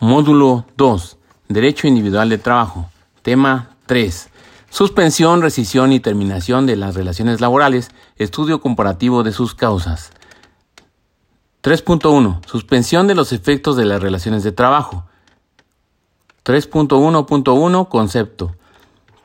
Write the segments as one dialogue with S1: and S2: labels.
S1: Módulo 2. Derecho individual de trabajo. Tema 3. Suspensión, rescisión y terminación de las relaciones laborales. Estudio comparativo de sus causas. 3.1. Suspensión de los efectos de las relaciones de trabajo. 3.1.1 Concepto.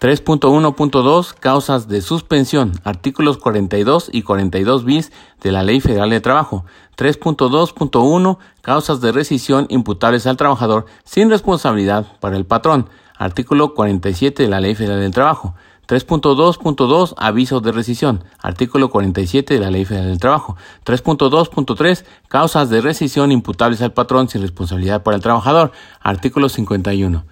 S1: 3.1.2 Causas de suspensión. Artículos 42 y 42 bis de la Ley Federal de Trabajo. 3.2.1 Causas de rescisión imputables al trabajador sin responsabilidad para el patrón. Artículo 47 de la Ley Federal del Trabajo. 3.2.2 Aviso de rescisión. Artículo 47 de la Ley Federal del Trabajo. 3.2.3 Causas de rescisión imputables al patrón sin responsabilidad para el trabajador. Artículo 51.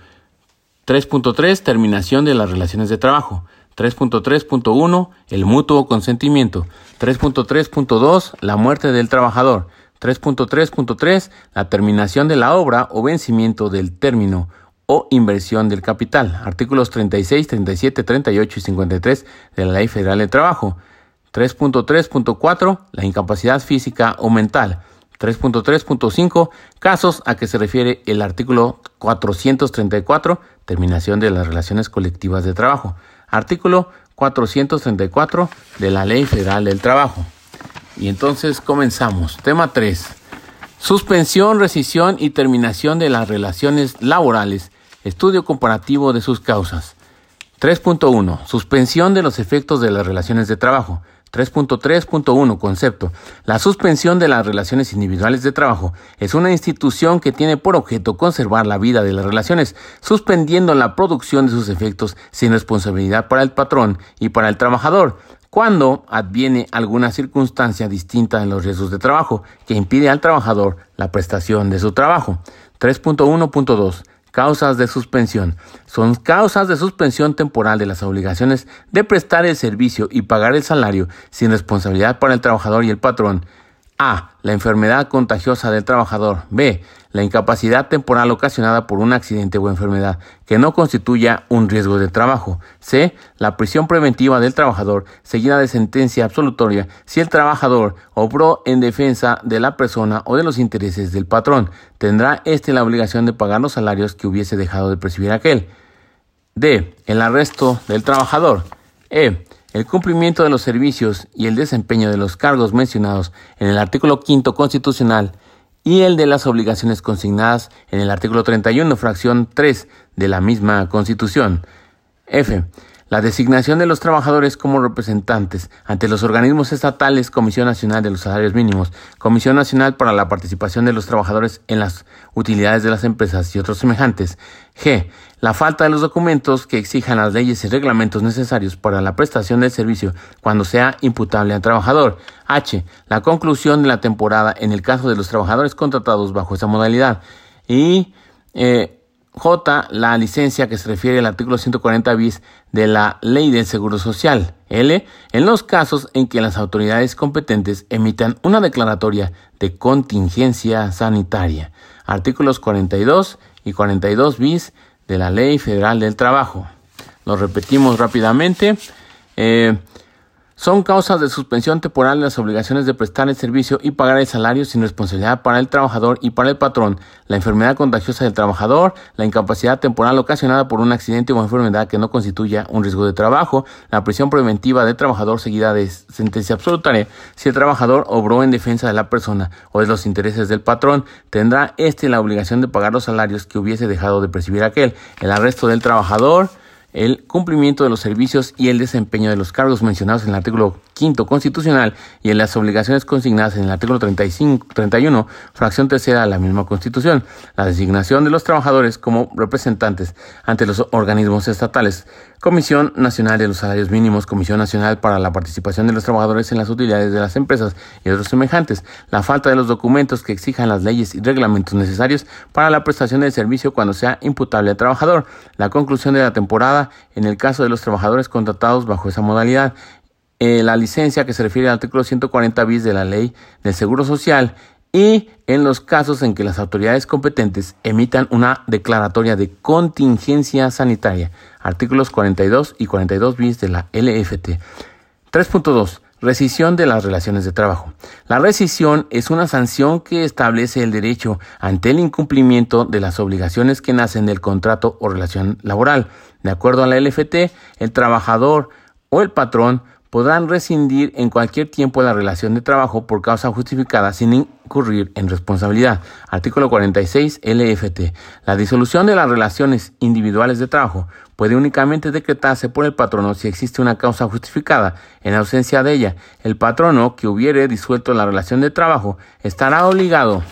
S1: 3.3 Terminación de las relaciones de trabajo. 3.3.1 El mutuo consentimiento. 3.3.2 La muerte del trabajador. 3.3.3 La terminación de la obra o vencimiento del término o inversión del capital. Artículos 36, 37, 38 y 53 de la Ley Federal de Trabajo. 3.3.4 La incapacidad física o mental. 3.3.5 Casos a que se refiere el artículo 434 Terminación de las relaciones colectivas de trabajo. Artículo 434 de la Ley Federal del Trabajo. Y entonces comenzamos. Tema 3. Suspensión, rescisión y terminación de las relaciones laborales Estudio comparativo de sus causas. 3.1. Suspensión de los efectos de las relaciones de trabajo. 3.3.1 Concepto. La suspensión de las relaciones individuales de trabajo es una institución que tiene por objeto conservar la vida de las relaciones, suspendiendo la producción de sus efectos sin responsabilidad para el patrón y para el trabajador, cuando adviene alguna circunstancia distinta en los riesgos de trabajo que impide al trabajador la prestación de su trabajo. 3.1.2 Causas de suspensión. Son causas de suspensión temporal de las obligaciones de prestar el servicio y pagar el salario sin responsabilidad para el trabajador y el patrón a. La enfermedad contagiosa del trabajador. B. La incapacidad temporal ocasionada por un accidente o enfermedad que no constituya un riesgo de trabajo. C. La prisión preventiva del trabajador seguida de sentencia absolutoria si el trabajador obró en defensa de la persona o de los intereses del patrón. Tendrá éste la obligación de pagar los salarios que hubiese dejado de percibir aquel. D. El arresto del trabajador. E el cumplimiento de los servicios y el desempeño de los cargos mencionados en el artículo 5 constitucional y el de las obligaciones consignadas en el artículo 31, fracción 3 de la misma Constitución. F. La designación de los trabajadores como representantes ante los organismos estatales, Comisión Nacional de los Salarios Mínimos, Comisión Nacional para la Participación de los Trabajadores en las Utilidades de las Empresas y otros semejantes. G. La falta de los documentos que exijan las leyes y reglamentos necesarios para la prestación del servicio cuando sea imputable al trabajador. H. La conclusión de la temporada en el caso de los trabajadores contratados bajo esa modalidad. Y J. La licencia que se refiere al artículo 140 bis de la Ley del Seguro Social. L. En los casos en que las autoridades competentes emitan una declaratoria de contingencia sanitaria. Artículos 42 y 42 bis de la Ley Federal del Trabajo. Lo repetimos rápidamente. Eh, son causas de suspensión temporal las obligaciones de prestar el servicio y pagar el salario sin responsabilidad para el trabajador y para el patrón, la enfermedad contagiosa del trabajador, la incapacidad temporal ocasionada por un accidente o enfermedad que no constituya un riesgo de trabajo, la prisión preventiva del trabajador seguida de sentencia absolutaria si el trabajador obró en defensa de la persona o de los intereses del patrón, tendrá éste la obligación de pagar los salarios que hubiese dejado de percibir aquel, el arresto del trabajador, el cumplimiento de los servicios y el desempeño de los cargos mencionados en el artículo 5 constitucional y en las obligaciones consignadas en el artículo 35, 31, fracción tercera de la misma constitución, la designación de los trabajadores como representantes ante los organismos estatales, Comisión Nacional de los Salarios Mínimos, Comisión Nacional para la Participación de los Trabajadores en las Utilidades de las Empresas y otros semejantes, la falta de los documentos que exijan las leyes y reglamentos necesarios para la prestación del servicio cuando sea imputable al trabajador, la conclusión de la temporada en el caso de los trabajadores contratados bajo esa modalidad, eh, la licencia que se refiere al artículo 140 bis de la Ley del Seguro Social y en los casos en que las autoridades competentes emitan una declaratoria de contingencia sanitaria, artículos 42 y 42 bis de la LFT. 3.2. Rescisión de las relaciones de trabajo. La rescisión es una sanción que establece el derecho ante el incumplimiento de las obligaciones que nacen del contrato o relación laboral. De acuerdo a la LFT, el trabajador o el patrón podrán rescindir en cualquier tiempo la relación de trabajo por causa justificada sin incurrir en responsabilidad. Artículo 46 LFT. La disolución de las relaciones individuales de trabajo puede únicamente decretarse por el patrono si existe una causa justificada. En ausencia de ella, el patrono que hubiere disuelto la relación de trabajo estará obligado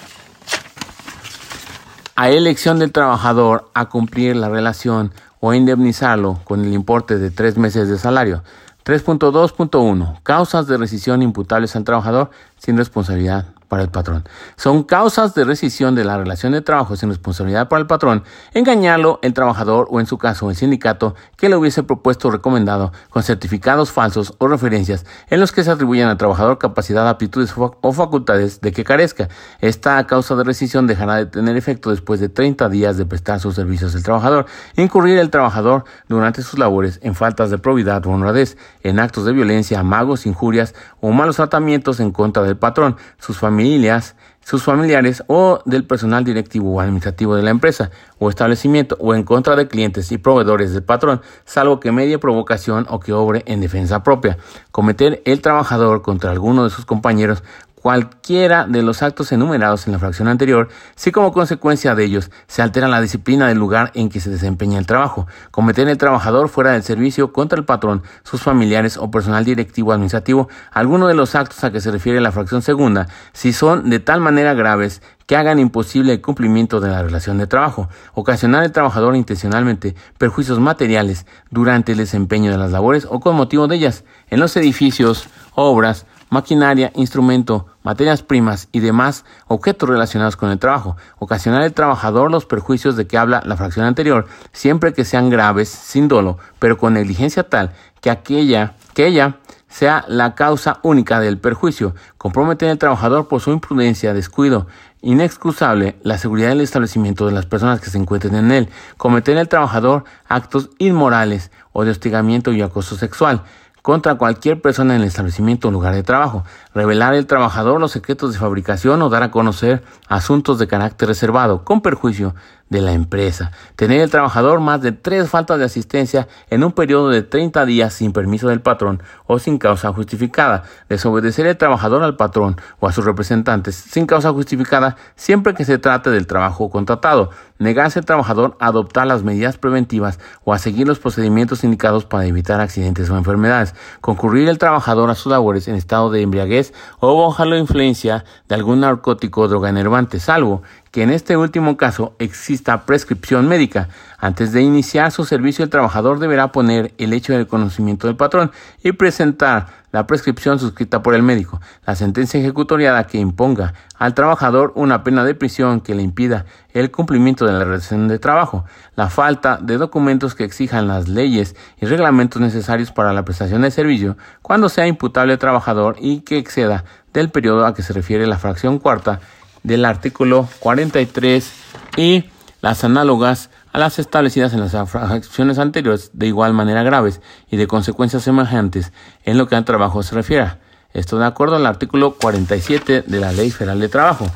S1: a elección del trabajador a cumplir la relación o indemnizarlo con el importe de tres meses de salario. 3.2.1. Causas de rescisión imputables al trabajador sin responsabilidad para el patrón. Son causas de rescisión de la relación de trabajo sin responsabilidad para el patrón, engañarlo el trabajador o en su caso el sindicato que le hubiese propuesto o recomendado con certificados falsos o referencias en los que se atribuyen al trabajador capacidad, aptitudes o facultades de que carezca. Esta causa de rescisión dejará de tener efecto después de 30 días de prestar sus servicios al trabajador, incurrir el trabajador durante sus labores en faltas de probidad o honradez, en actos de violencia, amagos, injurias o malos tratamientos en contra del patrón, sus familias familias, sus familiares o del personal directivo o administrativo de la empresa o establecimiento o en contra de clientes y proveedores del patrón, salvo que medie provocación o que obre en defensa propia. Cometer el trabajador contra alguno de sus compañeros cualquiera de los actos enumerados en la fracción anterior, si como consecuencia de ellos se altera la disciplina del lugar en que se desempeña el trabajo, cometer el trabajador fuera del servicio contra el patrón, sus familiares o personal directivo administrativo, alguno de los actos a que se refiere la fracción segunda, si son de tal manera graves que hagan imposible el cumplimiento de la relación de trabajo, ocasionar al trabajador intencionalmente perjuicios materiales durante el desempeño de las labores o con motivo de ellas, en los edificios, obras, maquinaria, instrumento, materias primas y demás objetos relacionados con el trabajo, ocasionar al trabajador los perjuicios de que habla la fracción anterior, siempre que sean graves, sin dolo, pero con negligencia tal que aquella, que ella sea la causa única del perjuicio, comprometer al trabajador por su imprudencia, descuido, inexcusable la seguridad del establecimiento de las personas que se encuentren en él, cometer al trabajador actos inmorales o de hostigamiento y acoso sexual, contra cualquier persona en el establecimiento o lugar de trabajo, revelar al trabajador los secretos de fabricación o dar a conocer asuntos de carácter reservado con perjuicio de la empresa, tener el trabajador más de tres faltas de asistencia en un periodo de 30 días sin permiso del patrón o sin causa justificada, desobedecer el trabajador al patrón o a sus representantes sin causa justificada siempre que se trate del trabajo contratado, negarse al trabajador a adoptar las medidas preventivas o a seguir los procedimientos indicados para evitar accidentes o enfermedades, concurrir el trabajador a sus labores en estado de embriaguez o bajo la influencia de algún narcótico o droga enervante, salvo que en este último caso exista prescripción médica. Antes de iniciar su servicio, el trabajador deberá poner el hecho del conocimiento del patrón y presentar la prescripción suscrita por el médico, la sentencia ejecutoriada que imponga al trabajador una pena de prisión que le impida el cumplimiento de la relación de trabajo, la falta de documentos que exijan las leyes y reglamentos necesarios para la prestación de servicio cuando sea imputable al trabajador y que exceda del periodo a que se refiere la fracción cuarta del artículo 43 y las análogas a las establecidas en las fracciones anteriores de igual manera graves y de consecuencias semejantes en lo que al trabajo se refiere. Esto de acuerdo al artículo 47 de la Ley Federal de Trabajo.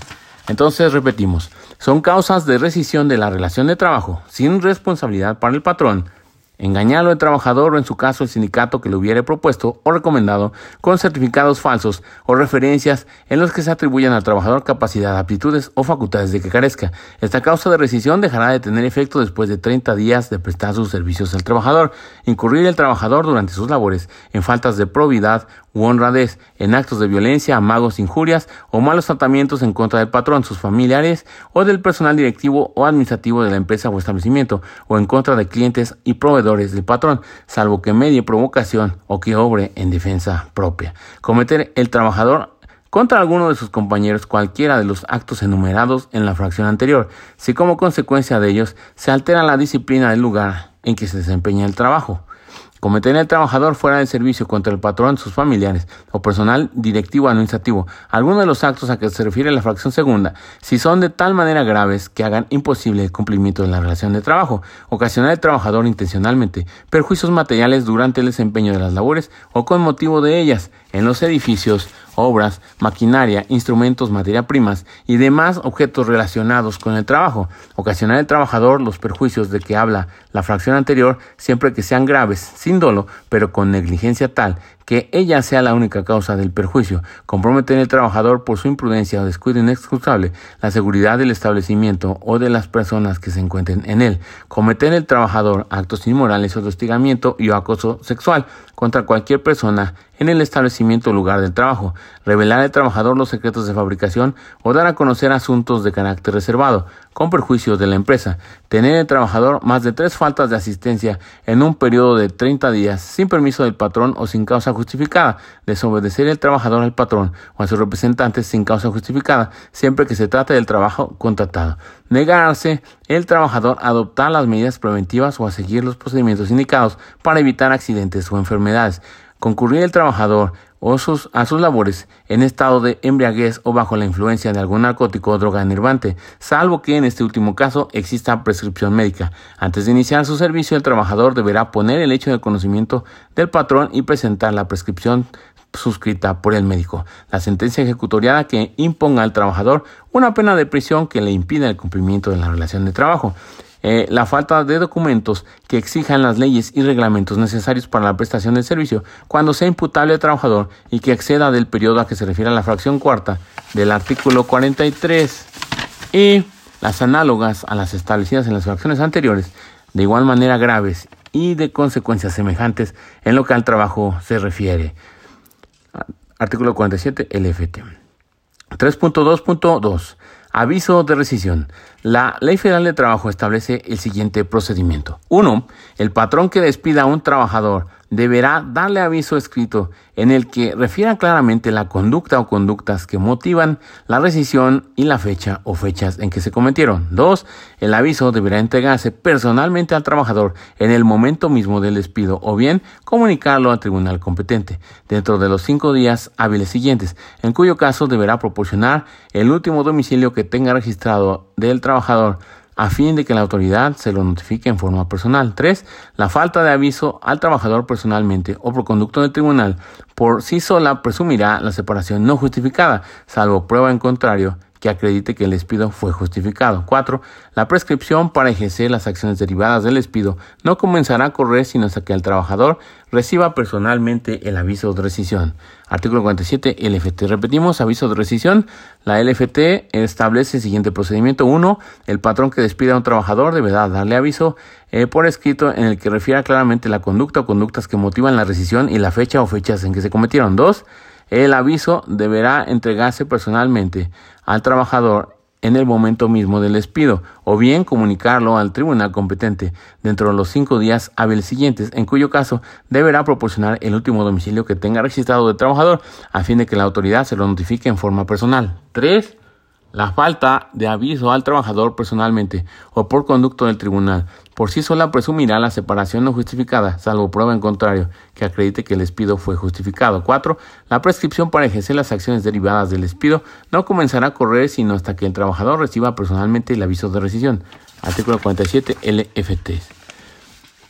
S1: Entonces repetimos, son causas de rescisión de la relación de trabajo sin responsabilidad para el patrón engañarlo al trabajador o en su caso el sindicato que le hubiere propuesto o recomendado con certificados falsos o referencias en los que se atribuyan al trabajador capacidad, aptitudes o facultades de que carezca. Esta causa de rescisión dejará de tener efecto después de 30 días de prestar sus servicios al trabajador, incurrir el trabajador durante sus labores en faltas de probidad u honradez, en actos de violencia, amagos, injurias o malos tratamientos en contra del patrón, sus familiares o del personal directivo o administrativo de la empresa o establecimiento, o en contra de clientes y proveedores del patrón, salvo que medie provocación o que obre en defensa propia. Cometer el trabajador contra alguno de sus compañeros cualquiera de los actos enumerados en la fracción anterior, si como consecuencia de ellos se altera la disciplina del lugar en que se desempeña el trabajo cometer el trabajador fuera del servicio contra el patrón, sus familiares o personal directivo administrativo, alguno de los actos a que se refiere la fracción segunda, si son de tal manera graves que hagan imposible el cumplimiento de la relación de trabajo, ocasionar al trabajador intencionalmente perjuicios materiales durante el desempeño de las labores o con motivo de ellas, en los edificios, obras, maquinaria, instrumentos, materia primas y demás objetos relacionados con el trabajo. Ocasionar al trabajador los perjuicios de que habla la fracción anterior siempre que sean graves, sin dolo, pero con negligencia tal que ella sea la única causa del perjuicio, comprometer al trabajador por su imprudencia o descuido inexcusable la seguridad del establecimiento o de las personas que se encuentren en él, cometer el trabajador actos inmorales o hostigamiento y o acoso sexual contra cualquier persona en el establecimiento o lugar del trabajo, revelar al trabajador los secretos de fabricación o dar a conocer asuntos de carácter reservado, con perjuicio de la empresa, tener el trabajador más de tres faltas de asistencia en un periodo de 30 días sin permiso del patrón o sin causa justificada, desobedecer el trabajador al patrón o a sus representantes sin causa justificada, siempre que se trate del trabajo contratado, negarse el trabajador a adoptar las medidas preventivas o a seguir los procedimientos indicados para evitar accidentes o enfermedades, concurrir el trabajador o sus, a sus labores en estado de embriaguez o bajo la influencia de algún narcótico o droga enervante, salvo que en este último caso exista prescripción médica. Antes de iniciar su servicio, el trabajador deberá poner el hecho de conocimiento del patrón y presentar la prescripción suscrita por el médico. La sentencia ejecutoriada que imponga al trabajador una pena de prisión que le impida el cumplimiento de la relación de trabajo. Eh, la falta de documentos que exijan las leyes y reglamentos necesarios para la prestación del servicio cuando sea imputable al trabajador y que exceda del periodo a que se refiere a la fracción cuarta del artículo 43 y las análogas a las establecidas en las fracciones anteriores, de igual manera graves y de consecuencias semejantes en lo que al trabajo se refiere. Artículo 47 LFT. 3.2.2 Aviso de rescisión. La Ley Federal de Trabajo establece el siguiente procedimiento. 1. El patrón que despida a un trabajador deberá darle aviso escrito en el que refiera claramente la conducta o conductas que motivan la rescisión y la fecha o fechas en que se cometieron. 2. El aviso deberá entregarse personalmente al trabajador en el momento mismo del despido o bien comunicarlo al tribunal competente dentro de los cinco días hábiles siguientes, en cuyo caso deberá proporcionar el último domicilio que tenga registrado del trabajador a fin de que la autoridad se lo notifique en forma personal. 3. La falta de aviso al trabajador personalmente o por conducto del tribunal por sí sola presumirá la separación no justificada, salvo prueba en contrario que acredite que el despido fue justificado. 4. La prescripción para ejercer las acciones derivadas del despido no comenzará a correr sino hasta que el trabajador reciba personalmente el aviso de rescisión. Artículo 47 LFT. Repetimos, aviso de rescisión. La LFT establece el siguiente procedimiento. 1. El patrón que despida a un trabajador deberá darle aviso eh, por escrito en el que refiera claramente la conducta o conductas que motivan la rescisión y la fecha o fechas en que se cometieron. 2. El aviso deberá entregarse personalmente al trabajador en el momento mismo del despido o bien comunicarlo al tribunal competente dentro de los cinco días hábiles siguientes, en cuyo caso deberá proporcionar el último domicilio que tenga registrado de trabajador a fin de que la autoridad se lo notifique en forma personal. 3. La falta de aviso al trabajador personalmente o por conducto del tribunal por sí sola presumirá la separación no justificada, salvo prueba en contrario que acredite que el despido fue justificado. 4. La prescripción para ejercer las acciones derivadas del despido no comenzará a correr sino hasta que el trabajador reciba personalmente el aviso de rescisión. Artículo 47 LFT.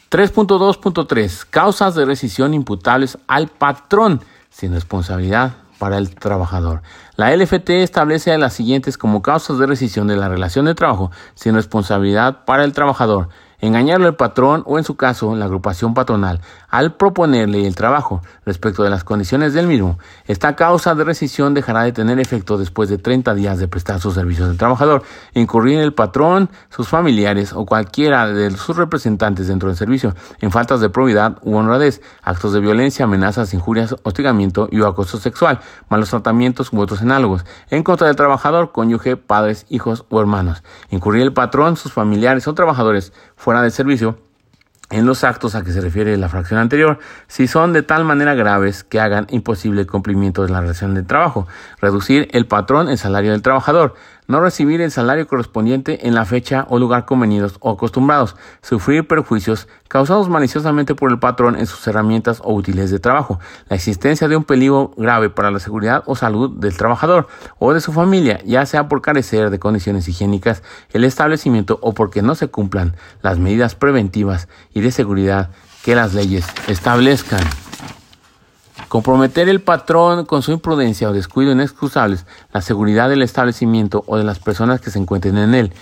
S1: 3.2.3. Causas de rescisión imputables al patrón sin responsabilidad para el trabajador. La LFT establece las siguientes como causas de rescisión de la relación de trabajo sin responsabilidad para el trabajador engañarlo al patrón o en su caso la agrupación patronal al proponerle el trabajo respecto de las condiciones del mismo. Esta causa de rescisión dejará de tener efecto después de 30 días de prestar sus servicios al trabajador, incurrir el patrón, sus familiares o cualquiera de sus representantes dentro del servicio en faltas de probidad u honradez, actos de violencia, amenazas, injurias, hostigamiento y acoso sexual, malos tratamientos u otros análogos en contra del trabajador, cónyuge, padres, hijos o hermanos. Incurrir el patrón, sus familiares o trabajadores fuera de servicio en los actos a que se refiere la fracción anterior, si son de tal manera graves que hagan imposible el cumplimiento de la relación de trabajo, reducir el patrón el salario del trabajador, no recibir el salario correspondiente en la fecha o lugar convenidos o acostumbrados, sufrir perjuicios causados maliciosamente por el patrón en sus herramientas o útiles de trabajo, la existencia de un peligro grave para la seguridad o salud del trabajador o de su familia, ya sea por carecer de condiciones higiénicas, el establecimiento o porque no se cumplan las medidas preventivas y de seguridad que las leyes establezcan. Comprometer el patrón con su imprudencia o descuido inexcusables la seguridad del establecimiento o de las personas que se encuentren en él.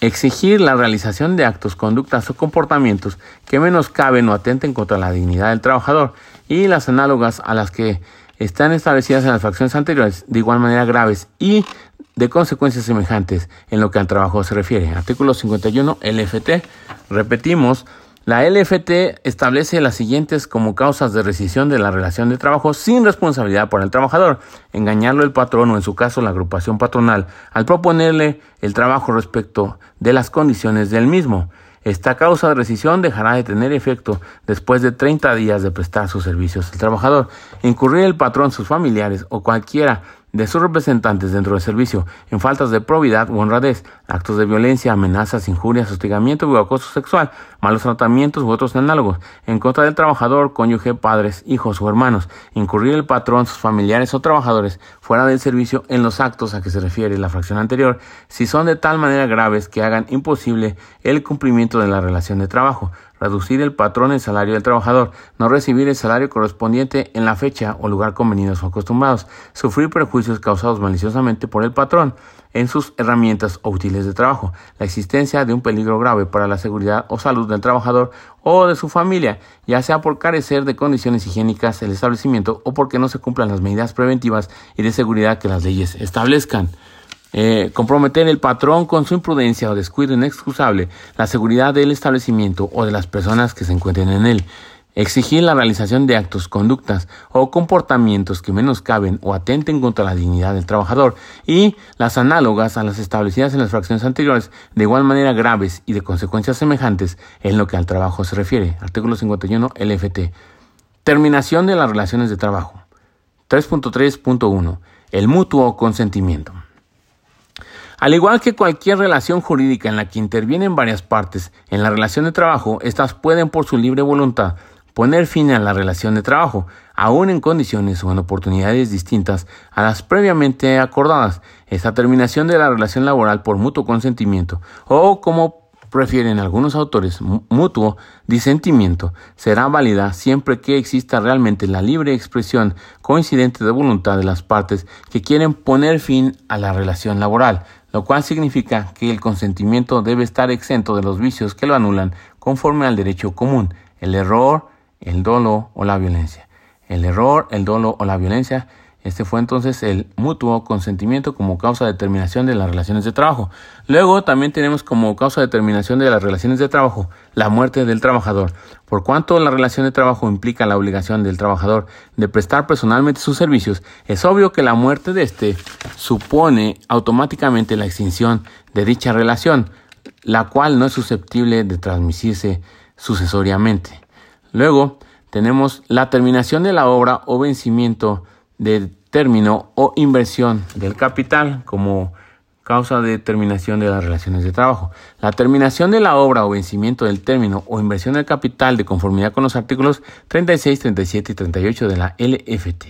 S1: Exigir la realización de actos, conductas o comportamientos que menoscaben o atenten contra la dignidad del trabajador y las análogas a las que están establecidas en las fracciones anteriores de igual manera graves y de consecuencias semejantes en lo que al trabajo se refiere. Artículo 51 LFT. Repetimos, la LFT establece las siguientes como causas de rescisión de la relación de trabajo sin responsabilidad por el trabajador, engañarlo el patrón o en su caso la agrupación patronal al proponerle el trabajo respecto de las condiciones del mismo. Esta causa de rescisión dejará de tener efecto después de 30 días de prestar sus servicios al trabajador. Incurrir el patrón, sus familiares o cualquiera de sus representantes dentro del servicio en faltas de probidad u honradez, actos de violencia, amenazas, injurias, hostigamiento o acoso sexual, malos tratamientos u otros análogos, en contra del trabajador, cónyuge, padres, hijos o hermanos, incurrir el patrón, sus familiares o trabajadores fuera del servicio en los actos a que se refiere la fracción anterior, si son de tal manera graves que hagan imposible el cumplimiento de la relación de trabajo, reducir el patrón el salario del trabajador, no recibir el salario correspondiente en la fecha o lugar convenidos o acostumbrados, sufrir perjuicios causados maliciosamente por el patrón en sus herramientas o útiles de trabajo, la existencia de un peligro grave para la seguridad o salud del trabajador o de su familia, ya sea por carecer de condiciones higiénicas el establecimiento o porque no se cumplan las medidas preventivas y de seguridad que las leyes establezcan. Eh, comprometer el patrón con su imprudencia o descuido inexcusable la seguridad del establecimiento o de las personas que se encuentren en él. Exigir la realización de actos, conductas o comportamientos que menoscaben o atenten contra la dignidad del trabajador y las análogas a las establecidas en las fracciones anteriores de igual manera graves y de consecuencias semejantes en lo que al trabajo se refiere. Artículo 51 LFT. Terminación de las relaciones de trabajo. 3.3.1. El mutuo consentimiento. Al igual que cualquier relación jurídica en la que intervienen varias partes, en la relación de trabajo, éstas pueden por su libre voluntad poner fin a la relación de trabajo, aun en condiciones o en oportunidades distintas a las previamente acordadas. Esta terminación de la relación laboral por mutuo consentimiento, o como prefieren algunos autores, mutuo disentimiento, será válida siempre que exista realmente la libre expresión coincidente de voluntad de las partes que quieren poner fin a la relación laboral, lo cual significa que el consentimiento debe estar exento de los vicios que lo anulan conforme al derecho común, el error, el dolo o la violencia. El error, el dolo o la violencia este fue entonces el mutuo consentimiento como causa de terminación de las relaciones de trabajo. Luego también tenemos como causa de terminación de las relaciones de trabajo la muerte del trabajador. Por cuanto la relación de trabajo implica la obligación del trabajador de prestar personalmente sus servicios, es obvio que la muerte de éste supone automáticamente la extinción de dicha relación, la cual no es susceptible de transmitirse sucesoriamente. Luego tenemos la terminación de la obra o vencimiento de término o inversión del capital como causa de terminación de las relaciones de trabajo. La terminación de la obra o vencimiento del término o inversión del capital de conformidad con los artículos 36, 37 y 38 de la LFT.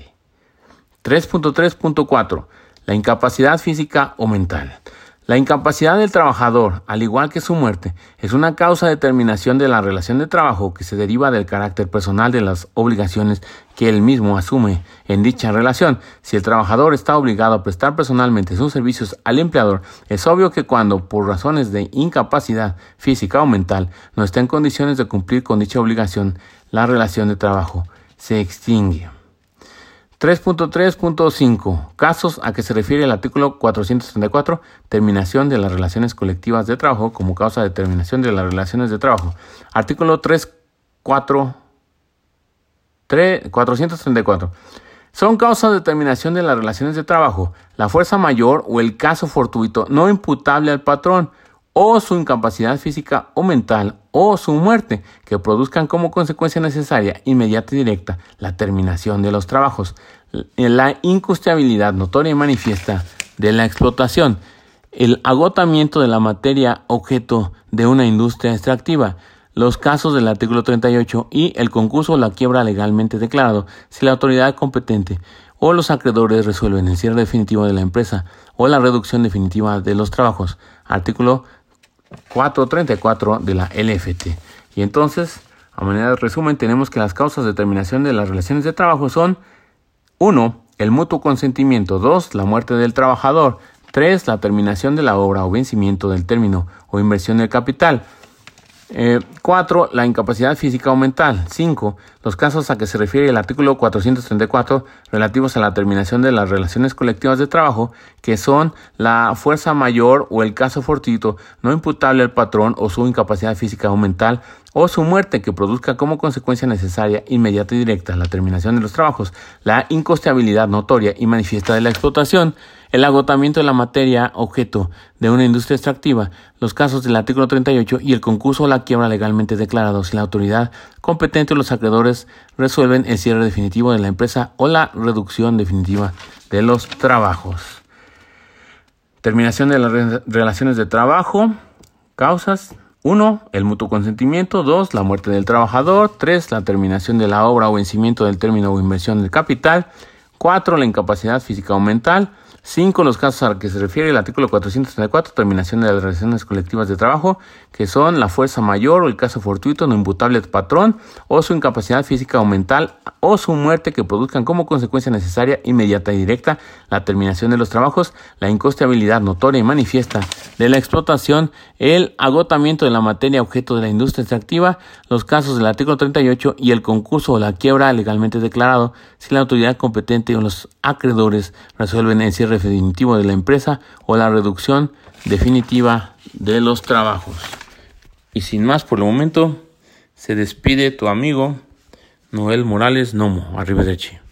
S1: 3.3.4. La incapacidad física o mental. La incapacidad del trabajador, al igual que su muerte, es una causa de terminación de la relación de trabajo que se deriva del carácter personal de las obligaciones que él mismo asume en dicha relación. Si el trabajador está obligado a prestar personalmente sus servicios al empleador, es obvio que cuando, por razones de incapacidad física o mental, no está en condiciones de cumplir con dicha obligación, la relación de trabajo se extingue. 3.3.5 Casos a que se refiere el artículo 434, terminación de las relaciones colectivas de trabajo como causa de terminación de las relaciones de trabajo. Artículo 3.4 434. Son causas de terminación de las relaciones de trabajo la fuerza mayor o el caso fortuito no imputable al patrón o su incapacidad física o mental o su muerte, que produzcan como consecuencia necesaria, inmediata y directa, la terminación de los trabajos, la incustiabilidad notoria y manifiesta de la explotación, el agotamiento de la materia objeto de una industria extractiva, los casos del artículo 38 y el concurso o la quiebra legalmente declarado si la autoridad competente o los acreedores resuelven el cierre definitivo de la empresa o la reducción definitiva de los trabajos. Artículo 434 de la LFT. Y entonces, A manera de resumen, tenemos que las causas de terminación de las relaciones de trabajo son 1. El mutuo consentimiento. 2. La muerte del trabajador. 3. La terminación de la obra o vencimiento del término o inversión del capital. 4. Eh, la incapacidad física o mental. 5. Los casos a que se refiere el artículo 434 relativos a la terminación de las relaciones colectivas de trabajo, que son la fuerza mayor o el caso fortuito no imputable al patrón o su incapacidad física o mental o su muerte que produzca como consecuencia necesaria, inmediata y directa la terminación de los trabajos, la incosteabilidad notoria y manifiesta de la explotación, el agotamiento de la materia objeto de una industria extractiva, los casos del artículo 38 y el concurso o la quiebra legalmente declarado si la autoridad competente o los acreedores resuelven el cierre definitivo de la empresa o la reducción definitiva de los trabajos. Terminación de las relaciones de trabajo, causas, 1. El mutuo consentimiento. 2. La muerte del trabajador. 3. La terminación de la obra o vencimiento del término o inversión del capital. 4. La incapacidad física o mental. 5. Los casos a que se refiere el artículo 434, terminación de las relaciones colectivas de trabajo, que son la fuerza mayor o el caso fortuito no imputable al patrón, o su incapacidad física o mental, o su muerte que produzcan como consecuencia necesaria, inmediata y directa la terminación de los trabajos, la incosteabilidad notoria y manifiesta de la explotación, el agotamiento de la materia objeto de la industria extractiva, los casos del artículo 38 y el concurso o la quiebra legalmente declarado si la autoridad competente o los acreedores resuelven el definitivo de la empresa o la reducción definitiva de los trabajos. Y sin más por el momento, se despide tu amigo Noel Morales Nomo. Arrivederci.